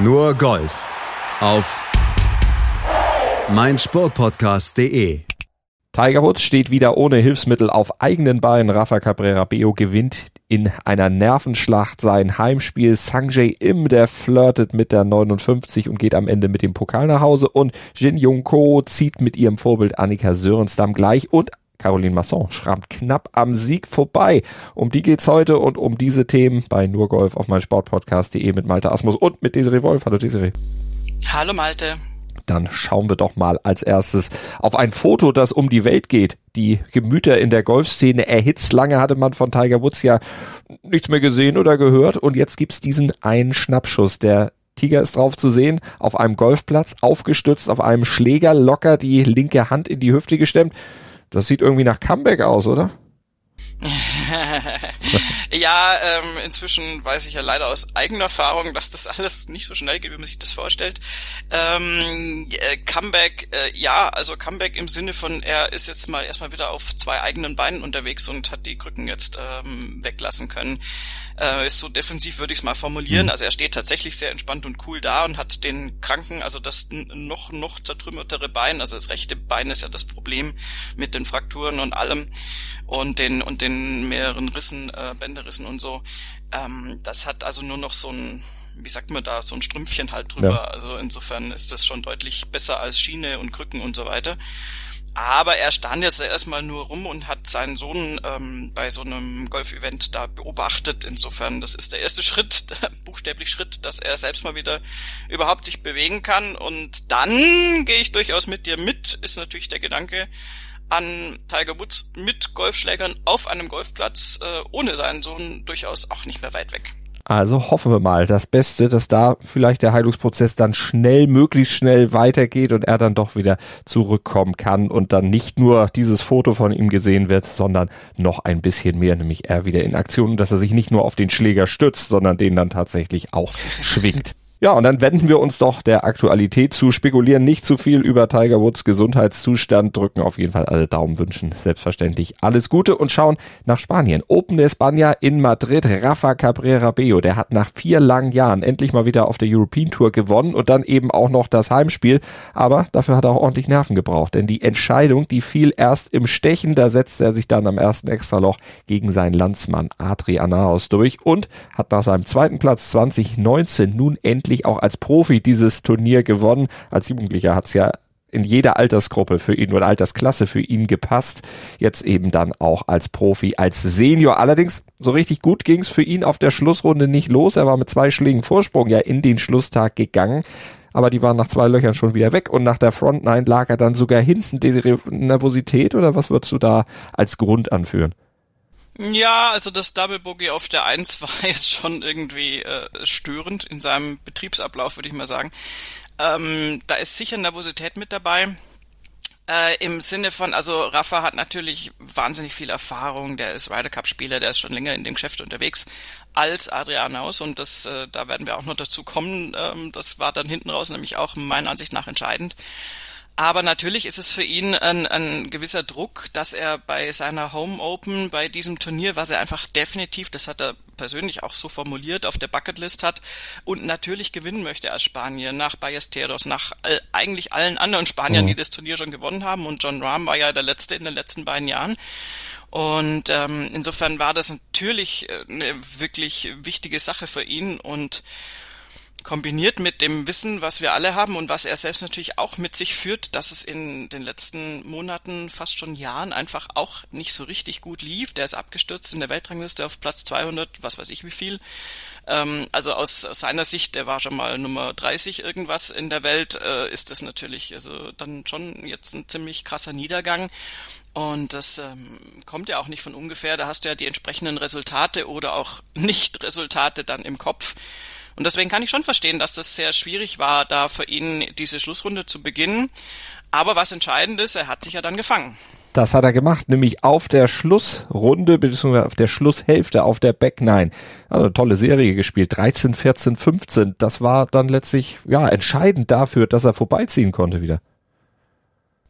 Nur Golf auf meinsportpodcast.de. Tiger Woods steht wieder ohne Hilfsmittel auf eigenen Beinen. Rafa Cabrera Beo gewinnt in einer Nervenschlacht sein Heimspiel. Sanjay Im, der flirtet mit der 59 und geht am Ende mit dem Pokal nach Hause. Und Jin Jung Ko zieht mit ihrem Vorbild Annika Sörenstam gleich. Und Caroline Masson schrammt knapp am Sieg vorbei. Um die geht's heute und um diese Themen bei nur Golf auf mein Sportpodcast.de mit Malte Asmus und mit Desiree Wolf. Hallo Desiree. Hallo Malte. Dann schauen wir doch mal als erstes auf ein Foto, das um die Welt geht. Die Gemüter in der Golfszene erhitzt. Lange hatte man von Tiger Woods ja nichts mehr gesehen oder gehört und jetzt gibt's diesen einen Schnappschuss, der Tiger ist drauf zu sehen, auf einem Golfplatz, aufgestützt auf einem Schläger, locker die linke Hand in die Hüfte gestemmt. Das sieht irgendwie nach Comeback aus, oder? ja, ähm, inzwischen weiß ich ja leider aus eigener Erfahrung, dass das alles nicht so schnell geht, wie man sich das vorstellt. Ähm, äh, Comeback, äh, ja, also Comeback im Sinne von, er ist jetzt mal erstmal wieder auf zwei eigenen Beinen unterwegs und hat die Krücken jetzt ähm, weglassen können. Äh, ist so defensiv würde ich es mal formulieren. Mhm. Also er steht tatsächlich sehr entspannt und cool da und hat den Kranken, also das noch noch zertrümmertere Bein, also das rechte Bein ist ja das Problem mit den Frakturen und allem und den und den mehreren Rissen, äh, Bänderrissen und so. Ähm, das hat also nur noch so ein wie sagt man da, so ein Strümpfchen halt drüber. Ja. Also insofern ist das schon deutlich besser als Schiene und Krücken und so weiter. Aber er stand jetzt erstmal nur rum und hat seinen Sohn ähm, bei so einem Golfevent da beobachtet. Insofern, das ist der erste Schritt, buchstäblich Schritt, dass er selbst mal wieder überhaupt sich bewegen kann. Und dann gehe ich durchaus mit dir mit, ist natürlich der Gedanke, an Tiger Woods mit Golfschlägern auf einem Golfplatz äh, ohne seinen Sohn durchaus auch nicht mehr weit weg. Also hoffen wir mal das Beste, dass da vielleicht der Heilungsprozess dann schnell, möglichst schnell weitergeht und er dann doch wieder zurückkommen kann und dann nicht nur dieses Foto von ihm gesehen wird, sondern noch ein bisschen mehr, nämlich er wieder in Aktion, dass er sich nicht nur auf den Schläger stützt, sondern den dann tatsächlich auch schwingt. Ja, und dann wenden wir uns doch der Aktualität zu, spekulieren nicht zu viel über Tiger Woods Gesundheitszustand, drücken auf jeden Fall alle Daumen, wünschen selbstverständlich alles Gute und schauen nach Spanien. Open España in Madrid, Rafa Cabrera Bello, der hat nach vier langen Jahren endlich mal wieder auf der European Tour gewonnen und dann eben auch noch das Heimspiel, aber dafür hat er auch ordentlich Nerven gebraucht, denn die Entscheidung, die fiel erst im Stechen, da setzte er sich dann am ersten Extraloch gegen seinen Landsmann Adrian Anaus durch und hat nach seinem zweiten Platz 2019 nun endlich endlich auch als Profi dieses Turnier gewonnen. Als Jugendlicher hat's ja in jeder Altersgruppe für ihn oder Altersklasse für ihn gepasst. Jetzt eben dann auch als Profi, als Senior. Allerdings so richtig gut ging's für ihn auf der Schlussrunde nicht los. Er war mit zwei Schlägen Vorsprung ja in den Schlusstag gegangen. Aber die waren nach zwei Löchern schon wieder weg und nach der Front Nine lag er dann sogar hinten. Diese Nervosität oder was würdest du da als Grund anführen? Ja, also das Double Boogie auf der 1 war jetzt schon irgendwie äh, störend in seinem Betriebsablauf, würde ich mal sagen. Ähm, da ist sicher Nervosität mit dabei. Äh, Im Sinne von, also Rafa hat natürlich wahnsinnig viel Erfahrung, der ist Ryder Cup Spieler, der ist schon länger in dem Geschäft unterwegs als Adrianaus und das, äh, da werden wir auch noch dazu kommen. Ähm, das war dann hinten raus nämlich auch meiner Ansicht nach entscheidend. Aber natürlich ist es für ihn ein, ein gewisser Druck, dass er bei seiner Home Open, bei diesem Turnier, was er einfach definitiv, das hat er persönlich auch so formuliert, auf der Bucketlist hat und natürlich gewinnen möchte als Spanier nach Ballesteros, nach all, eigentlich allen anderen Spaniern, mhm. die das Turnier schon gewonnen haben. Und John Rahm war ja der Letzte in den letzten beiden Jahren. Und ähm, insofern war das natürlich äh, eine wirklich wichtige Sache für ihn und kombiniert mit dem Wissen, was wir alle haben und was er selbst natürlich auch mit sich führt, dass es in den letzten Monaten, fast schon Jahren einfach auch nicht so richtig gut lief. Der ist abgestürzt in der Weltrangliste auf Platz 200, was weiß ich wie viel. Ähm, also aus, seiner Sicht, der war schon mal Nummer 30 irgendwas in der Welt, äh, ist das natürlich also dann schon jetzt ein ziemlich krasser Niedergang. Und das ähm, kommt ja auch nicht von ungefähr. Da hast du ja die entsprechenden Resultate oder auch Nicht-Resultate dann im Kopf. Und deswegen kann ich schon verstehen, dass das sehr schwierig war, da für ihn diese Schlussrunde zu beginnen. Aber was entscheidend ist, er hat sich ja dann gefangen. Das hat er gemacht, nämlich auf der Schlussrunde bzw. auf der Schlusshälfte auf der Back 9. Also tolle Serie gespielt, 13, 14, 15. Das war dann letztlich ja entscheidend dafür, dass er vorbeiziehen konnte wieder.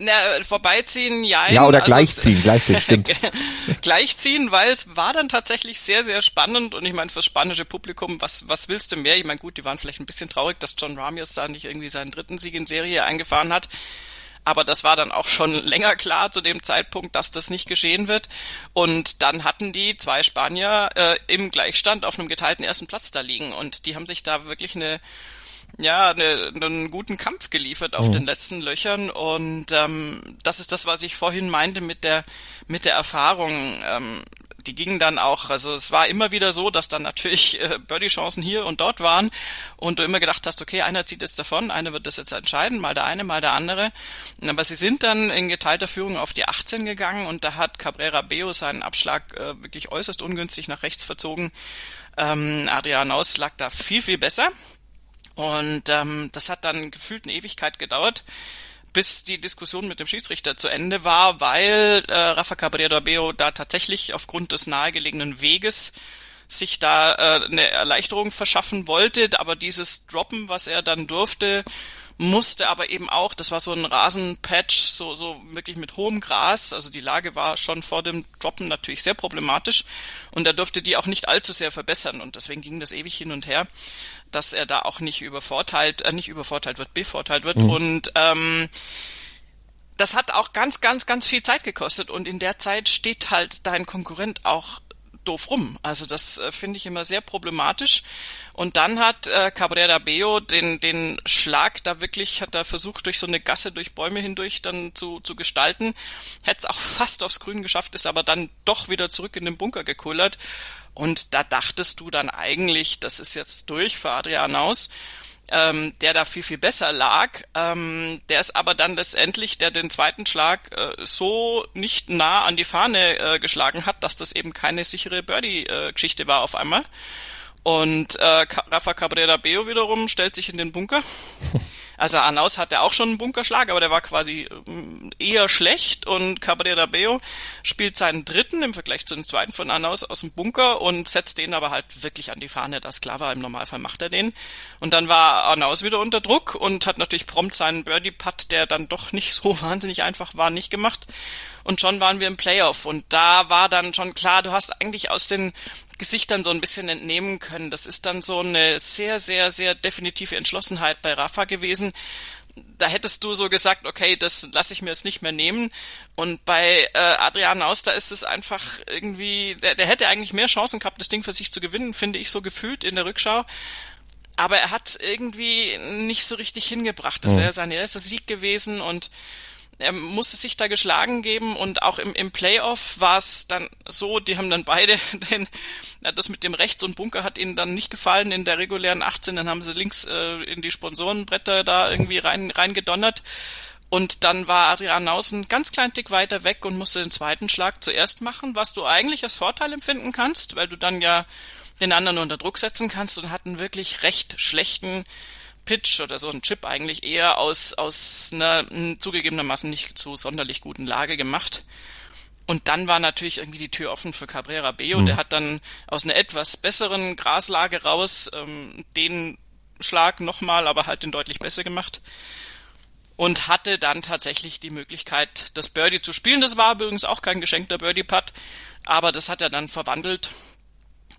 Na, vorbeiziehen, ja. Ja, oder also gleichziehen, gleichziehen, stimmt. gleichziehen, weil es war dann tatsächlich sehr, sehr spannend und ich meine, fürs spanische Publikum, was, was willst du mehr? Ich meine, gut, die waren vielleicht ein bisschen traurig, dass John Ramiers da nicht irgendwie seinen dritten Sieg in Serie eingefahren hat. Aber das war dann auch schon länger klar zu dem Zeitpunkt, dass das nicht geschehen wird. Und dann hatten die zwei Spanier äh, im Gleichstand auf einem geteilten ersten Platz da liegen. Und die haben sich da wirklich eine ja, ne, einen guten Kampf geliefert auf mhm. den letzten Löchern und ähm, das ist das, was ich vorhin meinte mit der mit der Erfahrung. Ähm, die gingen dann auch, also es war immer wieder so, dass dann natürlich äh, Birdie-Chancen hier und dort waren und du immer gedacht hast, okay, einer zieht es davon, einer wird das jetzt entscheiden, mal der eine, mal der andere. Aber sie sind dann in geteilter Führung auf die 18 gegangen und da hat Cabrera Beo seinen Abschlag äh, wirklich äußerst ungünstig nach rechts verzogen. Ähm, Adrian Aus lag da viel, viel besser. Und ähm, das hat dann gefühlt eine Ewigkeit gedauert, bis die Diskussion mit dem Schiedsrichter zu Ende war, weil äh, Rafa Cabrera Beo da tatsächlich aufgrund des nahegelegenen Weges sich da äh, eine Erleichterung verschaffen wollte, aber dieses Droppen, was er dann durfte, musste aber eben auch, das war so ein Rasenpatch, so, so wirklich mit hohem Gras, also die Lage war schon vor dem Droppen natürlich sehr problematisch und er durfte die auch nicht allzu sehr verbessern und deswegen ging das ewig hin und her dass er da auch nicht übervorteilt, äh, nicht übervorteilt wird, bevorteilt wird. Mhm. Und ähm, das hat auch ganz, ganz, ganz viel Zeit gekostet und in der Zeit steht halt dein Konkurrent auch doof rum. Also das äh, finde ich immer sehr problematisch. Und dann hat äh, Cabrera Beo den, den Schlag da wirklich, hat er versucht, durch so eine Gasse, durch Bäume hindurch dann zu, zu gestalten. Hätte es auch fast aufs Grün geschafft, ist aber dann doch wieder zurück in den Bunker gekullert. Und da dachtest du dann eigentlich, das ist jetzt durch für Adrian aus, ähm, der da viel, viel besser lag. Ähm, der ist aber dann letztendlich, der den zweiten Schlag äh, so nicht nah an die Fahne äh, geschlagen hat, dass das eben keine sichere Birdie-Geschichte war auf einmal. Und äh, Rafa Cabrera Beo wiederum stellt sich in den Bunker. Also Anaus hatte auch schon einen Bunkerschlag, aber der war quasi ähm, eher schlecht und Cabrera Beo spielt seinen dritten im Vergleich zu dem zweiten von Anaus aus dem Bunker und setzt den aber halt wirklich an die Fahne. Das klar war, im Normalfall macht er den. Und dann war Anaus wieder unter Druck und hat natürlich prompt seinen Birdie-Putt, der dann doch nicht so wahnsinnig einfach war, nicht gemacht. Und schon waren wir im Playoff und da war dann schon klar, du hast eigentlich aus den Gesichtern so ein bisschen entnehmen können. Das ist dann so eine sehr, sehr, sehr definitive Entschlossenheit bei Rafa gewesen. Da hättest du so gesagt, okay, das lasse ich mir jetzt nicht mehr nehmen. Und bei äh, Adrian Auster ist es einfach irgendwie, der, der hätte eigentlich mehr Chancen gehabt, das Ding für sich zu gewinnen, finde ich so gefühlt in der Rückschau. Aber er hat irgendwie nicht so richtig hingebracht. Das mhm. wäre sein erster Sieg gewesen und er musste sich da geschlagen geben und auch im, im Playoff war es dann so, die haben dann beide den, das mit dem Rechts und Bunker hat ihnen dann nicht gefallen in der regulären 18, dann haben sie links äh, in die Sponsorenbretter da irgendwie rein reingedonnert. Und dann war Adrian Nausen ganz klein Tick weiter weg und musste den zweiten Schlag zuerst machen, was du eigentlich als Vorteil empfinden kannst, weil du dann ja den anderen unter Druck setzen kannst und hatten wirklich recht schlechten Pitch oder so ein Chip eigentlich eher aus, aus einer zugegebenermaßen nicht zu sonderlich guten Lage gemacht. Und dann war natürlich irgendwie die Tür offen für Cabrera Beo. Mhm. Der hat dann aus einer etwas besseren Graslage raus ähm, den Schlag nochmal, aber halt den deutlich besser gemacht. Und hatte dann tatsächlich die Möglichkeit, das Birdie zu spielen. Das war übrigens auch kein geschenkter Birdie-Putt, aber das hat er dann verwandelt.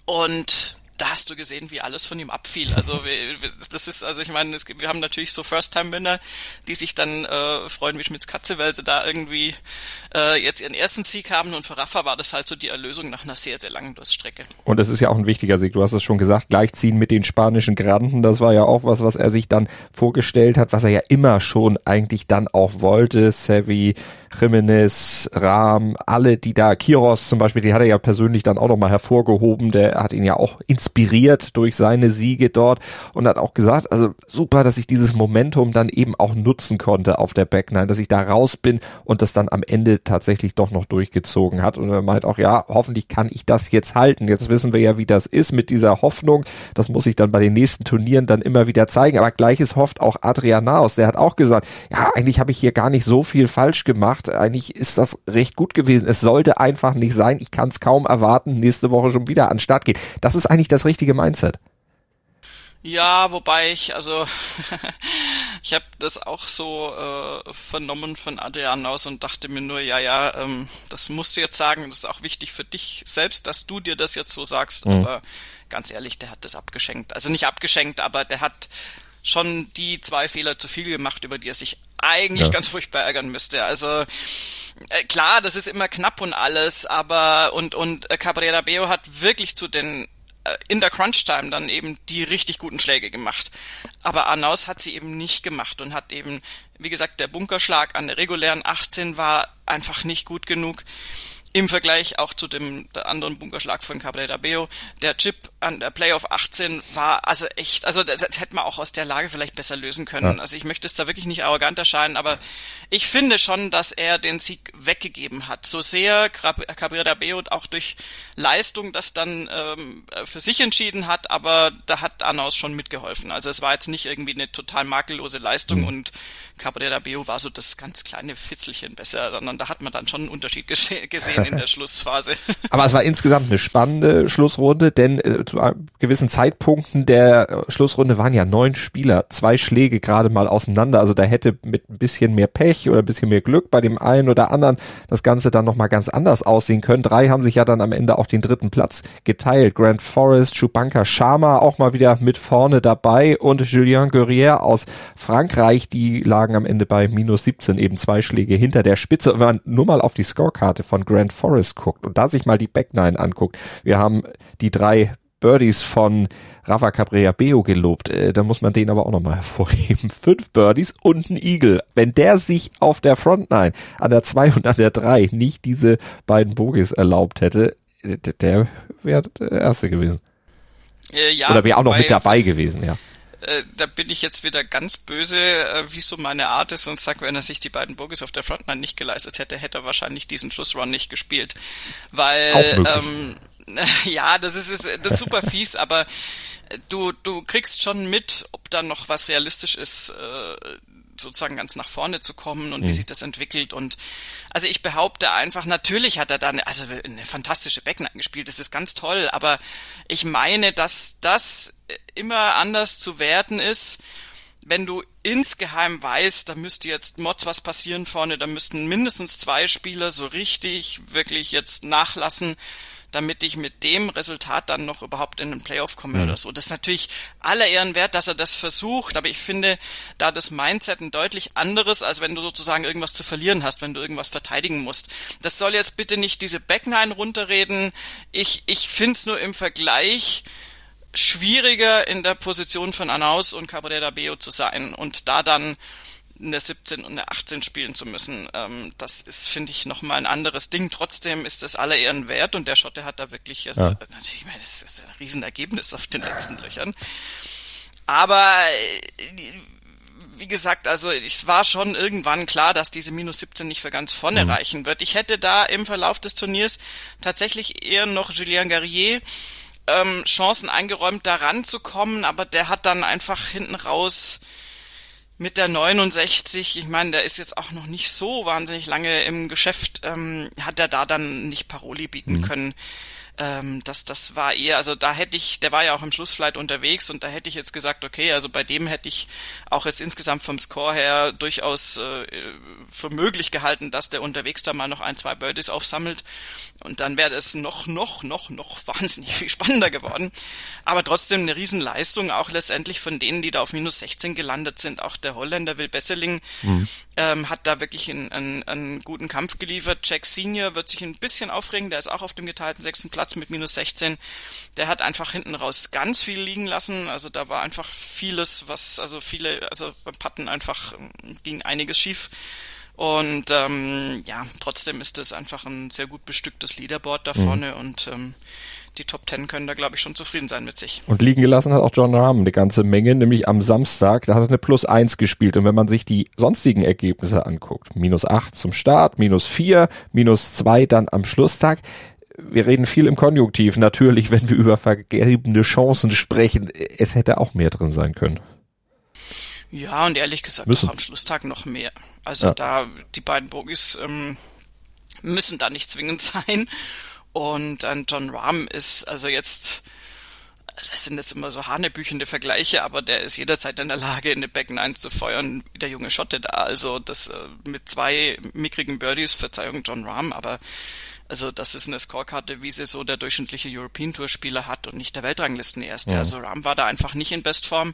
Und da hast du gesehen, wie alles von ihm abfiel. Also das ist, also ich meine, wir haben natürlich so First-Time-Winner, die sich dann äh, freuen wie Schmitz Katze, weil sie da irgendwie äh, jetzt ihren ersten Sieg haben. Und für Rafa war das halt so die Erlösung nach einer sehr, sehr langen Durststrecke. Und das ist ja auch ein wichtiger Sieg, du hast es schon gesagt, gleichziehen mit den spanischen Granden, das war ja auch was, was er sich dann vorgestellt hat, was er ja immer schon eigentlich dann auch wollte, Sevi, Jimenez, Rahm, alle, die da, Kiros zum Beispiel, die hat er ja persönlich dann auch nochmal hervorgehoben, der hat ihn ja auch inspiriert durch seine Siege dort und hat auch gesagt, also super, dass ich dieses Momentum dann eben auch nutzen konnte auf der Backline, dass ich da raus bin und das dann am Ende tatsächlich doch noch durchgezogen hat und er meint auch, ja, hoffentlich kann ich das jetzt halten. Jetzt wissen wir ja, wie das ist mit dieser Hoffnung. Das muss ich dann bei den nächsten Turnieren dann immer wieder zeigen. Aber gleiches hofft auch Adrian Naus. Der hat auch gesagt, ja, eigentlich habe ich hier gar nicht so viel falsch gemacht eigentlich ist das recht gut gewesen. Es sollte einfach nicht sein. Ich kann es kaum erwarten, nächste Woche schon wieder an Start geht. Das ist eigentlich das richtige Mindset. Ja, wobei ich, also ich habe das auch so äh, vernommen von Adrian aus und dachte mir nur, ja, ja, ähm, das musst du jetzt sagen, das ist auch wichtig für dich selbst, dass du dir das jetzt so sagst, mhm. aber ganz ehrlich, der hat das abgeschenkt. Also nicht abgeschenkt, aber der hat schon die zwei Fehler zu viel gemacht, über die er sich eigentlich ja. ganz furchtbar ärgern müsste. Also äh, klar, das ist immer knapp und alles, aber und und äh, Cabrera Beo hat wirklich zu den in der Crunch-Time dann eben die richtig guten Schläge gemacht. Aber Arnaus hat sie eben nicht gemacht und hat eben, wie gesagt, der Bunkerschlag an der regulären 18 war einfach nicht gut genug im Vergleich auch zu dem anderen Bunkerschlag von Cabrera Beo. Der Chip an der Playoff 18 war also echt, also das, das hätte man auch aus der Lage vielleicht besser lösen können. Ja. Also ich möchte es da wirklich nicht arrogant erscheinen, aber ich finde schon, dass er den Sieg weggegeben hat. So sehr Cabrera Beo auch durch Leistung das dann ähm, für sich entschieden hat, aber da hat Anaus schon mitgeholfen. Also es war jetzt nicht irgendwie eine total makellose Leistung mhm. und Cabrera Beo war so das ganz kleine Fitzelchen besser, sondern da hat man dann schon einen Unterschied gesehen in der Schlussphase. Aber es war insgesamt eine spannende Schlussrunde, denn äh, zu gewissen Zeitpunkten der äh, Schlussrunde waren ja neun Spieler, zwei Schläge gerade mal auseinander. Also da hätte mit ein bisschen mehr Pech oder ein bisschen mehr Glück bei dem einen oder anderen das Ganze dann nochmal ganz anders aussehen können. Drei haben sich ja dann am Ende auch den dritten Platz geteilt. Grant Forrest, Chubanka Sharma auch mal wieder mit vorne dabei und Julien Guerrier aus Frankreich, die lagen am Ende bei minus 17, eben zwei Schläge hinter der Spitze. Wenn man nur mal auf die Scorekarte von Grant Forrest guckt und da sich mal die Backnine anguckt, wir haben die drei Birdies von Rafa Cabrera Beo gelobt. Äh, da muss man den aber auch nochmal hervorheben. Fünf Birdies und ein Eagle. Wenn der sich auf der Frontline an der 2 und an der 3 nicht diese beiden Bogies erlaubt hätte, der wäre der Erste gewesen. Äh, ja, Oder wäre auch noch mit dabei gewesen, ja. Äh, da bin ich jetzt wieder ganz böse, äh, wie so meine Art ist und sag, wenn er sich die beiden Bogies auf der Frontline nicht geleistet hätte, hätte er wahrscheinlich diesen Schlussrun nicht gespielt. Weil, ähm, ja, das ist, ist, das ist super fies, aber du, du kriegst schon mit, ob da noch was realistisch ist, äh, sozusagen ganz nach vorne zu kommen und mhm. wie sich das entwickelt. Und also ich behaupte einfach, natürlich hat er da eine, also eine fantastische Becken gespielt, das ist ganz toll, aber ich meine, dass das immer anders zu werten ist, wenn du insgeheim weißt, da müsste jetzt Mods was passieren vorne, da müssten mindestens zwei Spieler so richtig wirklich jetzt nachlassen, damit ich mit dem Resultat dann noch überhaupt in den Playoff komme mhm. oder so. Das ist natürlich aller Ehren wert, dass er das versucht, aber ich finde da das Mindset ein deutlich anderes, als wenn du sozusagen irgendwas zu verlieren hast, wenn du irgendwas verteidigen musst. Das soll jetzt bitte nicht diese Backline runterreden. Ich, ich finde es nur im Vergleich schwieriger in der Position von Anaus und Cabrera Beo zu sein und da dann eine 17 und eine 18 spielen zu müssen. Ähm, das ist, finde ich, nochmal ein anderes Ding. Trotzdem ist es aller Ehren wert und der Schotte hat da wirklich, also ja. natürlich, ich meine, das ist ein Riesenergebnis auf den letzten Löchern. Aber äh, wie gesagt, also es war schon irgendwann klar, dass diese minus 17 nicht für ganz vorne mhm. reichen wird. Ich hätte da im Verlauf des Turniers tatsächlich eher noch Julien Garrier ähm, Chancen eingeräumt, da ranzukommen, aber der hat dann einfach hinten raus mit der 69, ich meine, der ist jetzt auch noch nicht so wahnsinnig lange im Geschäft, ähm, hat er da dann nicht Paroli bieten mhm. können ähm, das, das war eher, also da hätte ich, der war ja auch im Schlussflight unterwegs und da hätte ich jetzt gesagt, okay, also bei dem hätte ich auch jetzt insgesamt vom Score her durchaus äh, für möglich gehalten, dass der unterwegs da mal noch ein, zwei Birdies aufsammelt und dann wäre es noch, noch, noch, noch wahnsinnig viel spannender geworden. Aber trotzdem eine Riesenleistung, auch letztendlich von denen, die da auf minus 16 gelandet sind. Auch der Holländer Will Besseling mhm. ähm, hat da wirklich einen, einen, einen guten Kampf geliefert. Jack Senior wird sich ein bisschen aufregen, der ist auch auf dem geteilten sechsten Platz mit minus 16. Der hat einfach hinten raus ganz viel liegen lassen. Also da war einfach vieles, was, also viele, also beim Patten einfach ähm, ging einiges schief. Und ähm, ja, trotzdem ist es einfach ein sehr gut bestücktes Leaderboard da mhm. vorne mhm. und ähm, die Top Ten können da, glaube ich, schon zufrieden sein mit sich. Und liegen gelassen hat auch John Rahm eine ganze Menge, nämlich am Samstag, da hat er eine Plus eins gespielt. Und wenn man sich die sonstigen Ergebnisse anguckt, minus acht zum Start, minus vier, minus zwei dann am Schlusstag, wir reden viel im Konjunktiv, natürlich, wenn wir über vergebene Chancen sprechen. Es hätte auch mehr drin sein können. Ja, und ehrlich gesagt Müssen. auch am Schlusstag noch mehr. Also ja. da, die beiden Bogies ähm, müssen da nicht zwingend sein. Und äh, John Rahm ist also jetzt das sind jetzt immer so hanebüchende Vergleiche, aber der ist jederzeit in der Lage, in eine Back 9 zu feuern, wie der junge Schotte da. Also das äh, mit zwei mickrigen Birdies, Verzeihung John Rahm, aber also das ist eine Scorekarte, wie sie so der durchschnittliche European Tour Spieler hat und nicht der Weltranglisten erste. Ja. Also Rahm war da einfach nicht in Bestform.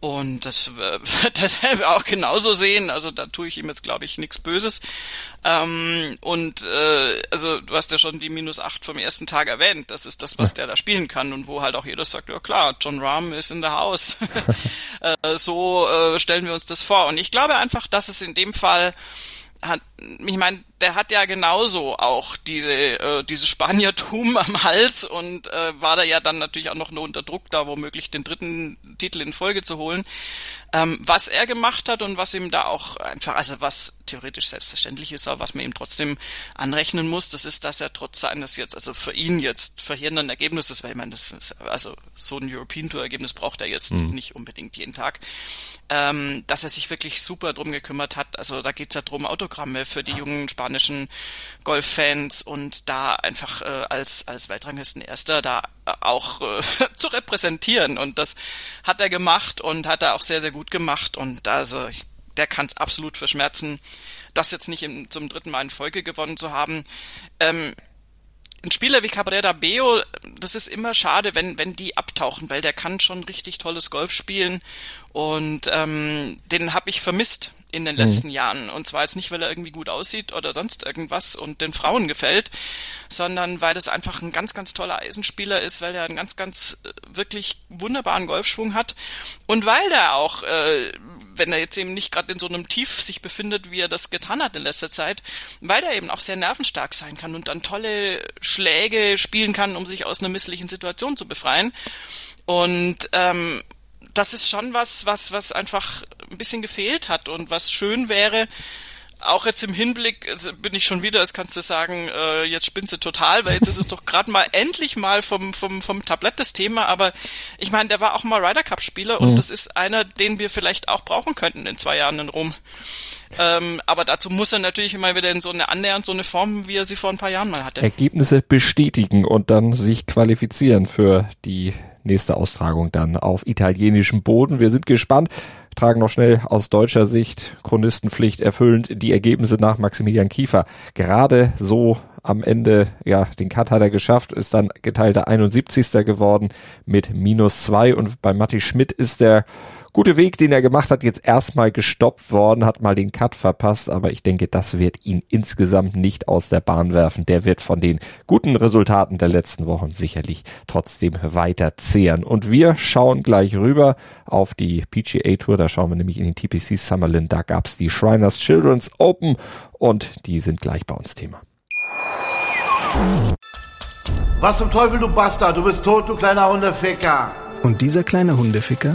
Und das wird dasselbe auch genauso sehen. Also da tue ich ihm jetzt, glaube ich, nichts Böses. Ähm, und äh, also du hast ja schon die minus acht vom ersten Tag erwähnt. Das ist das, was der da spielen kann und wo halt auch jeder sagt, ja klar, John Rahm ist in der Haus. äh, so äh, stellen wir uns das vor. Und ich glaube einfach, dass es in dem Fall hat, ich meine, der hat ja genauso auch diese äh, dieses Spaniertum am Hals und äh, war da ja dann natürlich auch noch nur unter Druck, da womöglich den dritten Titel in Folge zu holen. Ähm, was er gemacht hat und was ihm da auch einfach, also was theoretisch selbstverständlich ist, aber was man ihm trotzdem anrechnen muss, das ist, dass er trotz seines jetzt, also für ihn jetzt verheerenden Ergebnisses, weil ich meine, das ist, also so ein European Tour Ergebnis braucht er jetzt mhm. nicht unbedingt jeden Tag, ähm, dass er sich wirklich super drum gekümmert hat. Also da geht's ja drum, Autogramme für die jungen spanischen Golffans und da einfach äh, als, als Weltranglisten Erster da äh, auch äh, zu repräsentieren. Und das hat er gemacht und hat er auch sehr, sehr gut gemacht. Und also der kann es absolut verschmerzen, das jetzt nicht im, zum dritten Mal in Folge gewonnen zu haben. Ähm, ein Spieler wie Cabrera Beo, das ist immer schade, wenn, wenn die abtauchen, weil der kann schon richtig tolles Golf spielen und ähm, den habe ich vermisst in den mhm. letzten mhm. Jahren. Und zwar jetzt nicht, weil er irgendwie gut aussieht oder sonst irgendwas und den Frauen gefällt, sondern weil das einfach ein ganz, ganz toller Eisenspieler ist, weil er einen ganz, ganz äh, wirklich wunderbaren Golfschwung hat und weil er auch, äh, wenn er jetzt eben nicht gerade in so einem Tief sich befindet, wie er das getan hat in letzter Zeit, weil er eben auch sehr nervenstark sein kann und dann tolle Schläge spielen kann, um sich aus einer misslichen Situation zu befreien. Und ähm, das ist schon was, was, was einfach ein bisschen gefehlt hat und was schön wäre, auch jetzt im Hinblick also bin ich schon wieder, als kannst du sagen, äh, jetzt spinnst du total, weil jetzt ist es doch gerade mal endlich mal vom, vom, vom Tablett das Thema, aber ich meine, der war auch mal Ryder Cup Spieler und mhm. das ist einer, den wir vielleicht auch brauchen könnten in zwei Jahren in Rom. Ähm, aber dazu muss er natürlich immer wieder in so eine annähernd so eine Form, wie er sie vor ein paar Jahren mal hatte. Ergebnisse bestätigen und dann sich qualifizieren für die nächste Austragung dann auf italienischem Boden. Wir sind gespannt, tragen noch schnell aus deutscher Sicht Chronistenpflicht erfüllend die Ergebnisse nach Maximilian Kiefer. Gerade so am Ende, ja, den Cut hat er geschafft, ist dann geteilter 71. geworden mit minus zwei und bei Matti Schmidt ist der gute Weg, den er gemacht hat, jetzt erstmal gestoppt worden, hat mal den Cut verpasst, aber ich denke, das wird ihn insgesamt nicht aus der Bahn werfen. Der wird von den guten Resultaten der letzten Wochen sicherlich trotzdem weiter zehren. Und wir schauen gleich rüber auf die PGA Tour, da schauen wir nämlich in den TPC Summerlin, da gab's die Shriners Children's Open und die sind gleich bei uns Thema. Was zum Teufel, du Bastard, du bist tot, du kleiner Hundeficker. Und dieser kleine Hundeficker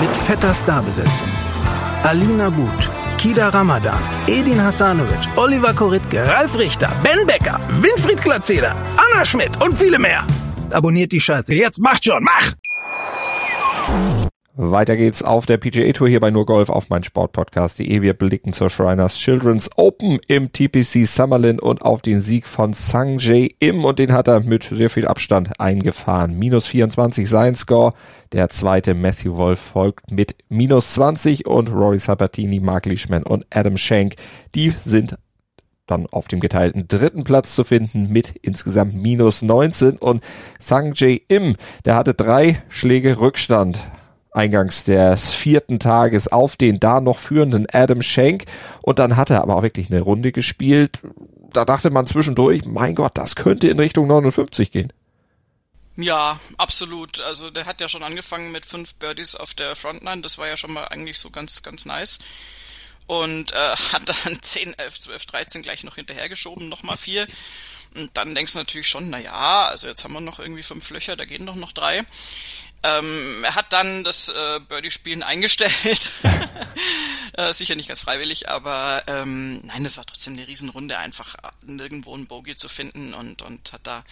mit fetter Starbesetzung. Alina But, Kida Ramadan, Edin Hasanovic, Oliver Koritke, Ralf Richter, Ben Becker, Winfried Glatzeder, Anna Schmidt und viele mehr. Abonniert die Scheiße. Jetzt macht schon, mach! Weiter geht's auf der PGA Tour hier bei nur Golf auf mein Sportpodcast.de. Wir blicken zur Shriners Children's Open im TPC Summerlin und auf den Sieg von Sang Jae Im und den hat er mit sehr viel Abstand eingefahren. Minus 24 sein Score. Der zweite Matthew Wolf folgt mit minus 20 und Rory Sabatini, Mark Leishman und Adam Schenk, die sind dann auf dem geteilten dritten Platz zu finden mit insgesamt minus 19 und Sang Jae Im, der hatte drei Schläge Rückstand eingangs des vierten Tages auf den da noch führenden Adam Schenk und dann hat er aber auch wirklich eine Runde gespielt. Da dachte man zwischendurch, mein Gott, das könnte in Richtung 59 gehen. Ja, absolut. Also der hat ja schon angefangen mit fünf Birdies auf der Frontline. Das war ja schon mal eigentlich so ganz, ganz nice. Und äh, hat dann 10, 11, 12, 13 gleich noch hinterhergeschoben, nochmal vier. Und dann denkst du natürlich schon, na ja, also jetzt haben wir noch irgendwie fünf Löcher, da gehen doch noch drei. Ähm, er hat dann das äh, Birdie-Spielen eingestellt. äh, sicher nicht ganz freiwillig, aber ähm, nein, das war trotzdem eine Riesenrunde, einfach nirgendwo ein Bogey zu finden und, und hat da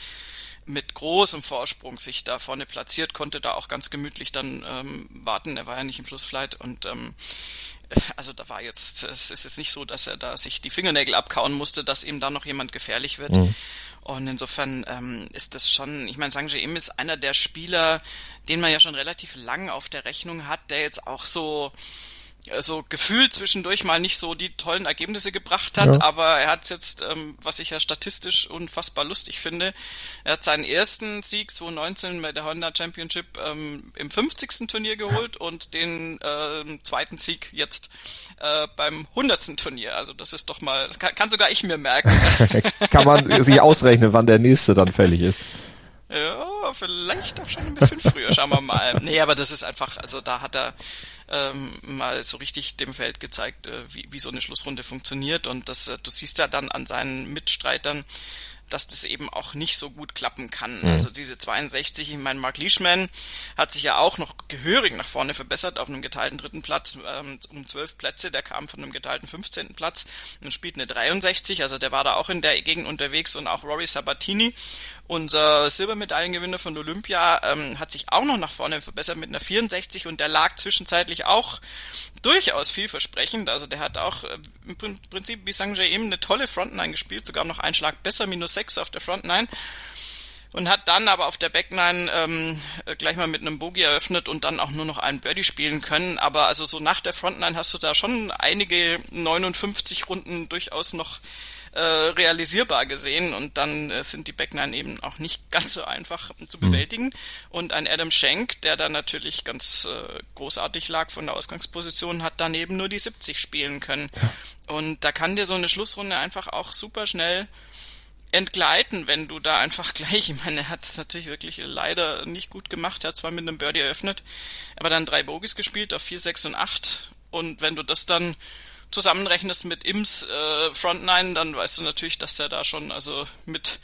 mit großem Vorsprung sich da vorne platziert, konnte da auch ganz gemütlich dann ähm, warten. Er war ja nicht im Schlussflight und ähm, also da war jetzt, es ist jetzt nicht so, dass er da sich die Fingernägel abkauen musste, dass ihm da noch jemand gefährlich wird. Mhm. Und insofern ähm, ist das schon, ich meine, Sang Im ist einer der Spieler, den man ja schon relativ lang auf der Rechnung hat, der jetzt auch so so gefühlt zwischendurch mal nicht so die tollen Ergebnisse gebracht hat, ja. aber er hat jetzt, ähm, was ich ja statistisch unfassbar lustig finde, er hat seinen ersten Sieg 2019 bei der Honda Championship ähm, im 50. Turnier geholt ja. und den äh, zweiten Sieg jetzt äh, beim 100. Turnier. Also das ist doch mal, kann, kann sogar ich mir merken. kann man sich ausrechnen, wann der nächste dann fällig ist. Ja, vielleicht auch schon ein bisschen früher, schauen wir mal. Nee, aber das ist einfach, also da hat er ähm, mal so richtig dem Feld gezeigt, äh, wie, wie so eine Schlussrunde funktioniert. Und das, äh, du siehst ja dann an seinen Mitstreitern, dass das eben auch nicht so gut klappen kann. Mhm. Also diese 62, ich meine, Mark Leishman hat sich ja auch noch gehörig nach vorne verbessert auf einem geteilten dritten Platz ähm, um zwölf Plätze. Der kam von einem geteilten 15. Platz und spielt eine 63, also der war da auch in der Gegend unterwegs und auch Rory Sabatini unser Silbermedaillengewinner von Olympia ähm, hat sich auch noch nach vorne verbessert mit einer 64 und der lag zwischenzeitlich auch durchaus vielversprechend. Also der hat auch äh, im Prinzip wie Sanjay eben eine tolle Frontline gespielt, sogar noch einen Schlag besser, minus 6 auf der Frontline. Und hat dann aber auf der Backline ähm, gleich mal mit einem Bogey eröffnet und dann auch nur noch einen Birdie spielen können. Aber also so nach der Frontline hast du da schon einige 59 Runden durchaus noch äh, realisierbar gesehen und dann äh, sind die Backnine eben auch nicht ganz so einfach zu hm. bewältigen. Mhm. Und ein Adam Schenk, der da natürlich ganz äh, großartig lag von der Ausgangsposition, hat daneben nur die 70 spielen können. Ja. Und da kann dir so eine Schlussrunde einfach auch super schnell entgleiten, wenn du da einfach gleich, ich meine, er hat es natürlich wirklich leider nicht gut gemacht, er hat zwar mit einem Birdie eröffnet, aber dann drei Bogies gespielt auf 4, 6 und 8 und wenn du das dann zusammenrechnest mit Ims äh, Frontline, dann weißt du natürlich, dass der da schon also mit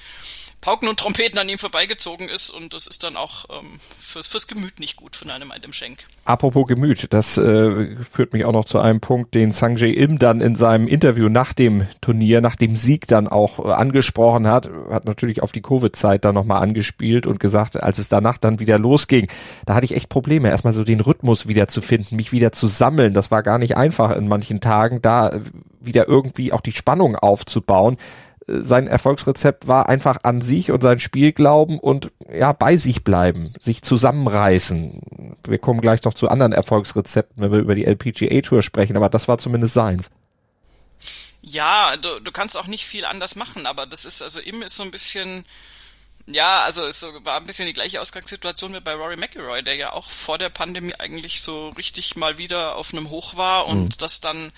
Pauken und Trompeten an ihm vorbeigezogen ist und das ist dann auch ähm, fürs, fürs Gemüt nicht gut von einem Adam Schenk. Apropos Gemüt, das äh, führt mich auch noch zu einem Punkt, den Sanjay Im dann in seinem Interview nach dem Turnier, nach dem Sieg dann auch äh, angesprochen hat, hat natürlich auf die Covid-Zeit dann nochmal angespielt und gesagt, als es danach dann wieder losging, da hatte ich echt Probleme, erstmal so den Rhythmus wieder zu finden, mich wieder zu sammeln. Das war gar nicht einfach in manchen Tagen, da wieder irgendwie auch die Spannung aufzubauen sein Erfolgsrezept war einfach an sich und sein Spiel glauben und ja, bei sich bleiben, sich zusammenreißen. Wir kommen gleich noch zu anderen Erfolgsrezepten, wenn wir über die LPGA Tour sprechen, aber das war zumindest seins. Ja, du, du kannst auch nicht viel anders machen, aber das ist, also ihm ist so ein bisschen, ja, also es war ein bisschen die gleiche Ausgangssituation wie bei Rory McIlroy, der ja auch vor der Pandemie eigentlich so richtig mal wieder auf einem Hoch war und mhm. das dann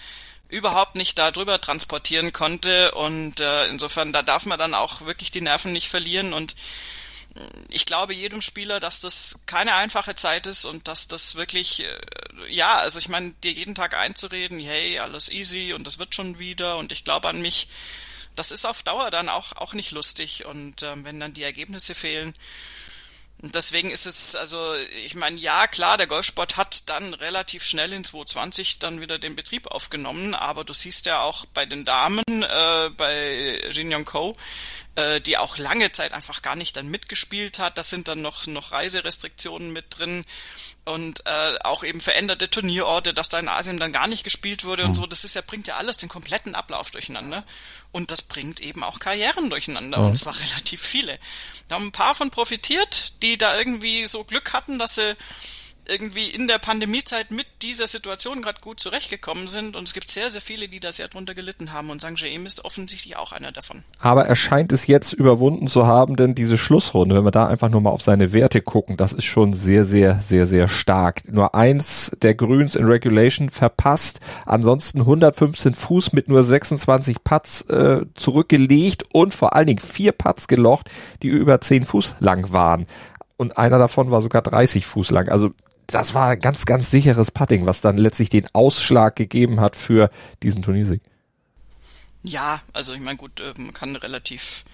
überhaupt nicht darüber transportieren konnte. Und äh, insofern da darf man dann auch wirklich die Nerven nicht verlieren. Und äh, ich glaube jedem Spieler, dass das keine einfache Zeit ist und dass das wirklich, äh, ja, also ich meine, dir jeden Tag einzureden, hey, alles easy und das wird schon wieder. Und ich glaube an mich, das ist auf Dauer dann auch, auch nicht lustig. Und ähm, wenn dann die Ergebnisse fehlen, Deswegen ist es, also ich meine, ja klar, der Golfsport hat dann relativ schnell in 2020 dann wieder den Betrieb aufgenommen, aber du siehst ja auch bei den Damen, äh, bei Jin Young Ko, äh, die auch lange Zeit einfach gar nicht dann mitgespielt hat. Da sind dann noch, noch Reiserestriktionen mit drin und äh, auch eben veränderte Turnierorte, dass da in Asien dann gar nicht gespielt wurde und mhm. so. Das ist ja, bringt ja alles den kompletten Ablauf durcheinander. Und das bringt eben auch Karrieren durcheinander, mhm. und zwar relativ viele. Da haben ein paar von profitiert, die da irgendwie so Glück hatten, dass sie irgendwie in der Pandemiezeit mit dieser Situation gerade gut zurechtgekommen sind und es gibt sehr, sehr viele, die da sehr drunter gelitten haben und St. James ist offensichtlich auch einer davon. Aber er scheint es jetzt überwunden zu haben, denn diese Schlussrunde, wenn wir da einfach nur mal auf seine Werte gucken, das ist schon sehr, sehr, sehr, sehr stark. Nur eins der Grüns in Regulation verpasst, ansonsten 115 Fuß mit nur 26 Putts äh, zurückgelegt und vor allen Dingen vier Putts gelocht, die über 10 Fuß lang waren und einer davon war sogar 30 Fuß lang. Also das war ein ganz, ganz sicheres Putting, was dann letztlich den Ausschlag gegeben hat für diesen Turniersieg. Ja, also ich meine, gut, äh, man kann relativ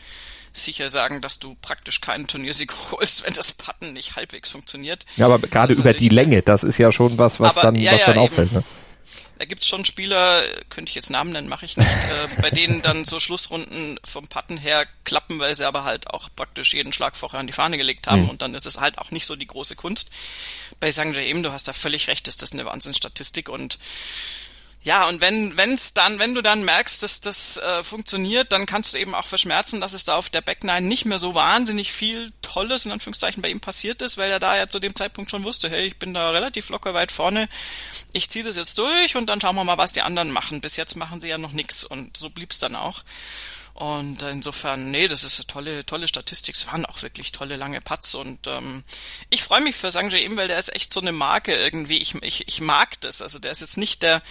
sicher sagen, dass du praktisch keinen Turniersieg holst, wenn das Putten nicht halbwegs funktioniert. Ja, aber gerade über die Länge, das ist ja schon was, was aber, dann, ja, was dann ja, auffällt. Ne? Da gibt's schon Spieler, könnte ich jetzt Namen nennen, mache ich nicht, äh, bei denen dann so Schlussrunden vom Putten her klappen, weil sie aber halt auch praktisch jeden Schlag vorher an die Fahne gelegt haben mhm. und dann ist es halt auch nicht so die große Kunst. Bei St. James, du hast da völlig recht, ist das eine Wahnsinnsstatistik und ja, und wenn wenn's dann, wenn du dann merkst, dass das äh, funktioniert, dann kannst du eben auch verschmerzen, dass es da auf der Back Nine nicht mehr so wahnsinnig viel Tolles in Anführungszeichen bei ihm passiert ist, weil er da ja zu dem Zeitpunkt schon wusste, hey, ich bin da relativ locker weit vorne, ich ziehe das jetzt durch und dann schauen wir mal, was die anderen machen. Bis jetzt machen sie ja noch nix und so blieb's dann auch. Und insofern, nee, das ist eine tolle, tolle Statistik. Es waren auch wirklich tolle lange Putts und ähm, ich freue mich für Sanjay eben, weil der ist echt so eine Marke irgendwie. Ich, ich, ich mag das. Also der ist jetzt nicht der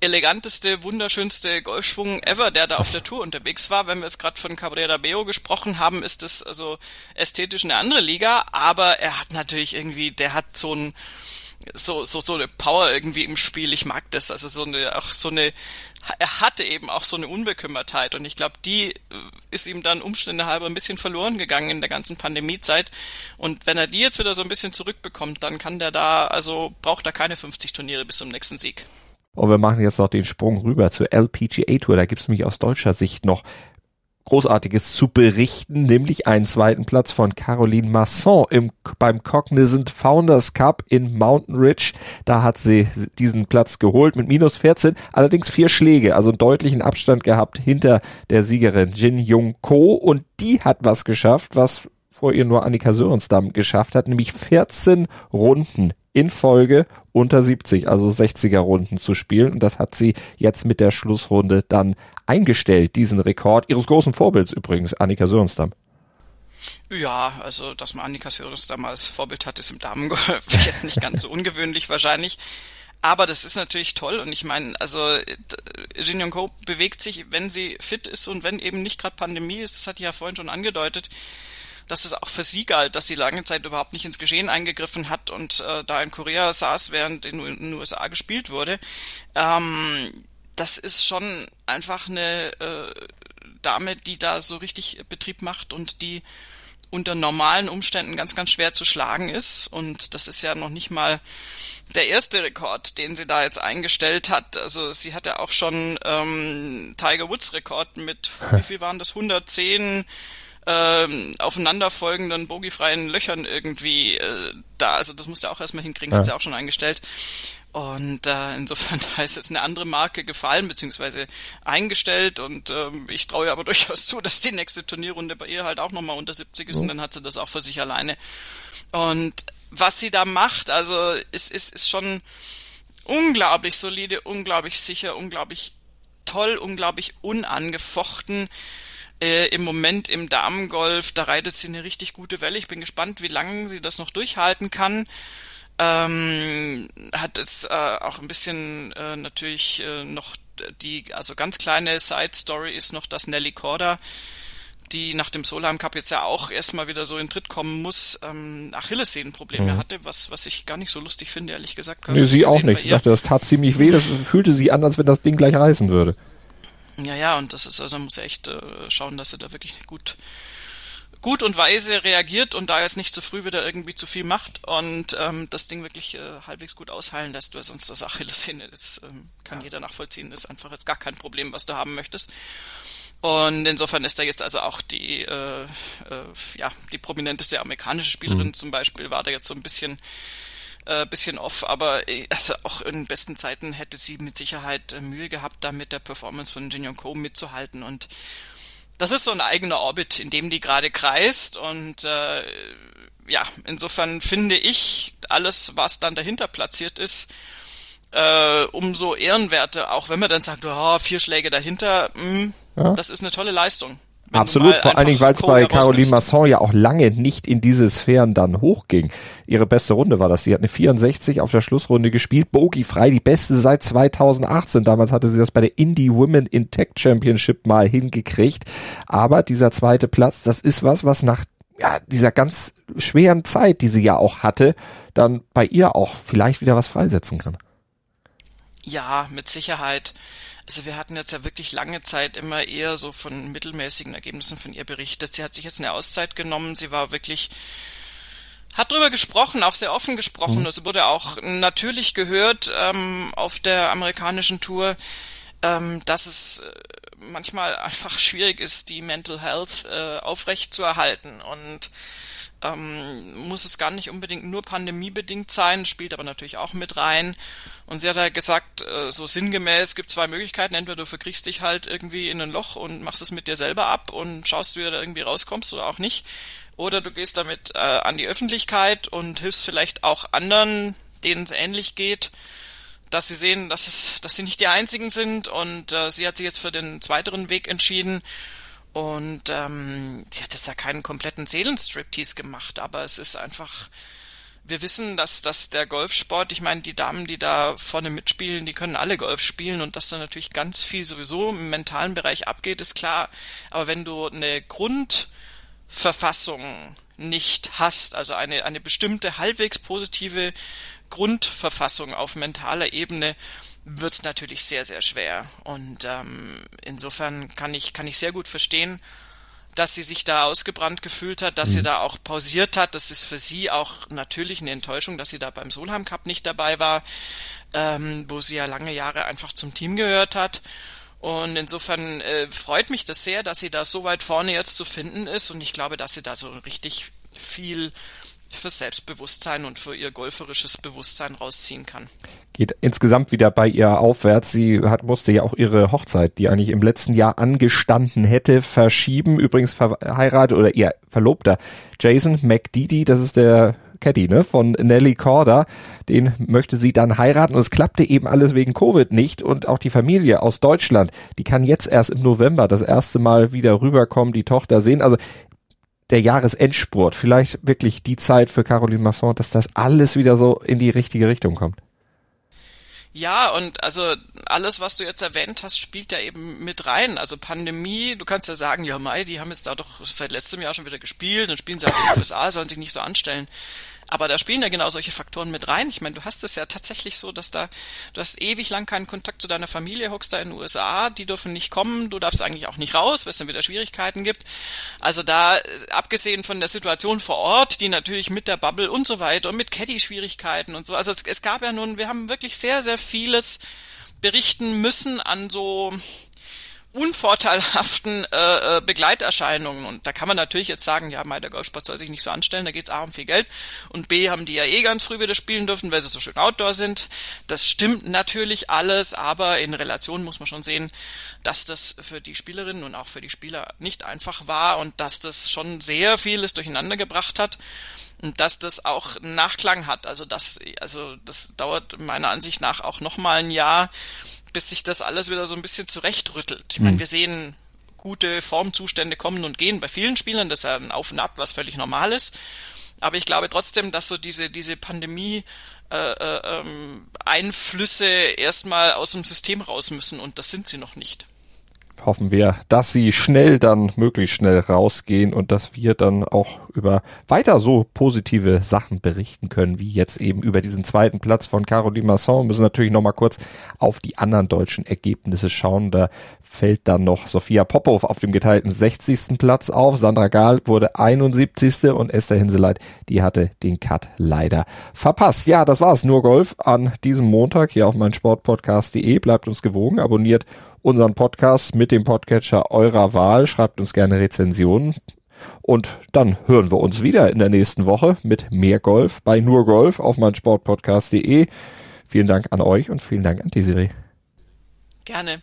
eleganteste, wunderschönste Golfschwung ever, der da auf der Tour unterwegs war. Wenn wir jetzt gerade von Cabrera Beo gesprochen haben, ist das also ästhetisch eine andere Liga, aber er hat natürlich irgendwie, der hat so ein so, so, so eine Power irgendwie im Spiel. Ich mag das. Also so eine, auch so eine, er hatte eben auch so eine Unbekümmertheit und ich glaube, die äh, ist ihm dann Umstände halber ein bisschen verloren gegangen in der ganzen Pandemiezeit. Und wenn er die jetzt wieder so ein bisschen zurückbekommt, dann kann der da, also braucht er keine 50 Turniere bis zum nächsten Sieg. Und wir machen jetzt noch den Sprung rüber zur LPGA Tour. Da gibt's nämlich aus deutscher Sicht noch Großartiges zu berichten, nämlich einen zweiten Platz von Caroline Masson im, beim Cognizant Founders Cup in Mountain Ridge. Da hat sie diesen Platz geholt mit minus 14, allerdings vier Schläge, also einen deutlichen Abstand gehabt hinter der Siegerin Jin Jung Ko und die hat was geschafft, was vor ihr nur Annika Sörensdamm geschafft hat, nämlich 14 Runden in Folge unter 70, also 60er Runden zu spielen. Und das hat sie jetzt mit der Schlussrunde dann eingestellt, diesen Rekord ihres großen Vorbilds übrigens, Annika Sörenstam. Ja, also dass man Annika Sörenstam als Vorbild hat, ist im Damengolf jetzt nicht ganz so ungewöhnlich wahrscheinlich. Aber das ist natürlich toll und ich meine, also Jin Young Ko bewegt sich, wenn sie fit ist und wenn eben nicht gerade Pandemie ist, das hatte ich ja vorhin schon angedeutet, dass es auch für sie galt, dass sie lange Zeit überhaupt nicht ins Geschehen eingegriffen hat und äh, da in Korea saß, während in, in den USA gespielt wurde. Ähm, das ist schon einfach eine äh, Dame, die da so richtig Betrieb macht und die unter normalen Umständen ganz, ganz schwer zu schlagen ist. Und das ist ja noch nicht mal der erste Rekord, den sie da jetzt eingestellt hat. Also sie hat ja auch schon ähm, Tiger Woods Rekord mit, wie viel waren das, 110 ähm, aufeinanderfolgenden bogiefreien Löchern irgendwie äh, da. Also das musste er auch erstmal hinkriegen, ja. hat sie auch schon eingestellt. Und äh, insofern da ist jetzt eine andere Marke gefallen beziehungsweise eingestellt und ähm, ich traue ihr aber durchaus zu, dass die nächste Turnierrunde bei ihr halt auch nochmal unter 70 ist ja. und dann hat sie das auch für sich alleine. Und was sie da macht, also ist, ist, ist schon unglaublich solide, unglaublich sicher, unglaublich toll, unglaublich unangefochten äh, im Moment im Damengolf, da reitet sie eine richtig gute Welle. Ich bin gespannt, wie lange sie das noch durchhalten kann. Ähm, hat jetzt äh, auch ein bisschen äh, natürlich äh, noch die, also ganz kleine Side Story ist noch, dass Nelly Korda, die nach dem Solheim Cup jetzt ja auch erstmal wieder so in Tritt kommen muss, ähm, Achillessehnenprobleme mhm. hatte, was, was ich gar nicht so lustig finde, ehrlich gesagt. Nee, sie auch nicht. Ich sagte, das tat ziemlich weh, das fühlte sie an, als wenn das Ding gleich reißen würde. Ja, ja, und das ist, also man muss echt äh, schauen, dass er da wirklich gut, gut und weise reagiert und da jetzt nicht zu früh wieder irgendwie zu viel macht und ähm, das Ding wirklich äh, halbwegs gut ausheilen lässt, weil sonst das Achillessehne, das ähm, kann ja. jeder nachvollziehen, ist einfach jetzt gar kein Problem, was du haben möchtest. Und insofern ist da jetzt also auch die, äh, äh, ja, die prominenteste amerikanische Spielerin mhm. zum Beispiel, war da jetzt so ein bisschen äh, bisschen off, aber äh, also auch in besten Zeiten hätte sie mit Sicherheit äh, Mühe gehabt, da mit der Performance von Jin Young Ko mitzuhalten und das ist so ein eigener Orbit, in dem die gerade kreist und äh, ja, insofern finde ich alles, was dann dahinter platziert ist, äh, umso ehrenwerte, auch wenn man dann sagt, oh, vier Schläge dahinter, mh, hm, ja. das ist eine tolle Leistung. Absolut, vor allen Dingen, weil es bei Caroline Masson ja auch lange nicht in diese Sphären dann hochging. Ihre beste Runde war das. Sie hat eine 64 auf der Schlussrunde gespielt, Bogey frei, die beste seit 2018. Damals hatte sie das bei der Indie Women in Tech Championship mal hingekriegt. Aber dieser zweite Platz, das ist was, was nach ja, dieser ganz schweren Zeit, die sie ja auch hatte, dann bei ihr auch vielleicht wieder was freisetzen kann. Ja, mit Sicherheit. Also wir hatten jetzt ja wirklich lange Zeit immer eher so von mittelmäßigen Ergebnissen von ihr berichtet. Sie hat sich jetzt eine Auszeit genommen. Sie war wirklich hat drüber gesprochen, auch sehr offen gesprochen. Mhm. Es wurde auch natürlich gehört ähm, auf der amerikanischen Tour, ähm, dass es äh, manchmal einfach schwierig ist, die Mental Health äh, aufrecht zu erhalten. Und ähm, muss es gar nicht unbedingt nur pandemiebedingt sein, spielt aber natürlich auch mit rein. Und sie hat halt gesagt, äh, so sinngemäß, gibt zwei Möglichkeiten. Entweder du verkriegst dich halt irgendwie in ein Loch und machst es mit dir selber ab und schaust, wie du da irgendwie rauskommst oder auch nicht. Oder du gehst damit äh, an die Öffentlichkeit und hilfst vielleicht auch anderen, denen es ähnlich geht, dass sie sehen, dass es, dass sie nicht die einzigen sind und äh, sie hat sich jetzt für den zweiteren Weg entschieden und ähm, sie hat jetzt da keinen kompletten Seelenstriptease gemacht, aber es ist einfach, wir wissen, dass, dass der Golfsport, ich meine, die Damen, die da vorne mitspielen, die können alle Golf spielen und dass da natürlich ganz viel sowieso im mentalen Bereich abgeht, ist klar. Aber wenn du eine Grundverfassung nicht hast, also eine, eine bestimmte halbwegs positive Grundverfassung auf mentaler Ebene wird es natürlich sehr, sehr schwer. Und ähm, insofern kann ich, kann ich sehr gut verstehen, dass sie sich da ausgebrannt gefühlt hat, dass mhm. sie da auch pausiert hat. Das ist für sie auch natürlich eine Enttäuschung, dass sie da beim Solheim Cup nicht dabei war, ähm, wo sie ja lange Jahre einfach zum Team gehört hat. Und insofern äh, freut mich das sehr, dass sie da so weit vorne jetzt zu finden ist. Und ich glaube, dass sie da so richtig viel für Selbstbewusstsein und für ihr golferisches Bewusstsein rausziehen kann. Geht insgesamt wieder bei ihr aufwärts. Sie hat, musste ja auch ihre Hochzeit, die eigentlich im letzten Jahr angestanden hätte, verschieben. Übrigens verheiratet oder ihr Verlobter Jason McDeedy, das ist der Caddy, ne, von Nelly Corda. Den möchte sie dann heiraten und es klappte eben alles wegen Covid nicht und auch die Familie aus Deutschland, die kann jetzt erst im November das erste Mal wieder rüberkommen, die Tochter sehen. Also der Jahresendspurt, vielleicht wirklich die Zeit für Caroline Masson, dass das alles wieder so in die richtige Richtung kommt. Ja, und also alles, was du jetzt erwähnt hast, spielt ja eben mit rein. Also Pandemie, du kannst ja sagen, ja Mai, die haben jetzt da doch seit letztem Jahr schon wieder gespielt und spielen sie halt in den USA, sollen sich nicht so anstellen. Aber da spielen ja genau solche Faktoren mit rein. Ich meine, du hast es ja tatsächlich so, dass da, du hast ewig lang keinen Kontakt zu deiner Familie, hockst da in den USA, die dürfen nicht kommen, du darfst eigentlich auch nicht raus, weil es dann wieder Schwierigkeiten gibt. Also da, abgesehen von der Situation vor Ort, die natürlich mit der Bubble und so weiter und mit Caddy-Schwierigkeiten und so, also es, es gab ja nun, wir haben wirklich sehr, sehr vieles berichten müssen an so, unvorteilhaften äh, äh, Begleiterscheinungen. Und da kann man natürlich jetzt sagen, ja, mal der Golfsport soll sich nicht so anstellen, da geht's A um viel Geld und B haben die ja eh ganz früh wieder spielen dürfen, weil sie so schön outdoor sind. Das stimmt natürlich alles, aber in Relation muss man schon sehen, dass das für die Spielerinnen und auch für die Spieler nicht einfach war und dass das schon sehr vieles durcheinander gebracht hat und dass das auch Nachklang hat. Also das, also das dauert meiner Ansicht nach auch noch mal ein Jahr, bis sich das alles wieder so ein bisschen zurechtrüttelt. Ich meine, mhm. wir sehen gute Formzustände kommen und gehen bei vielen Spielern, das ist ja ein Auf und Ab, was völlig normal ist. Aber ich glaube trotzdem, dass so diese, diese Pandemie äh, äh, ähm, Einflüsse erstmal aus dem System raus müssen und das sind sie noch nicht hoffen wir, dass sie schnell dann möglichst schnell rausgehen und dass wir dann auch über weiter so positive Sachen berichten können, wie jetzt eben über diesen zweiten Platz von Caroline Masson. Wir müssen natürlich nochmal kurz auf die anderen deutschen Ergebnisse schauen. Da fällt dann noch Sophia Popov auf dem geteilten 60. Platz auf. Sandra Gahl wurde 71. und Esther Hinseleit, die hatte den Cut leider verpasst. Ja, das war's. Nur Golf an diesem Montag hier auf meinsportpodcast.de. Bleibt uns gewogen, abonniert unseren Podcast mit dem Podcatcher eurer Wahl. Schreibt uns gerne Rezensionen. Und dann hören wir uns wieder in der nächsten Woche mit mehr Golf bei nur Golf auf meinsportpodcast.de. Vielen Dank an euch und vielen Dank an Desiree. Gerne.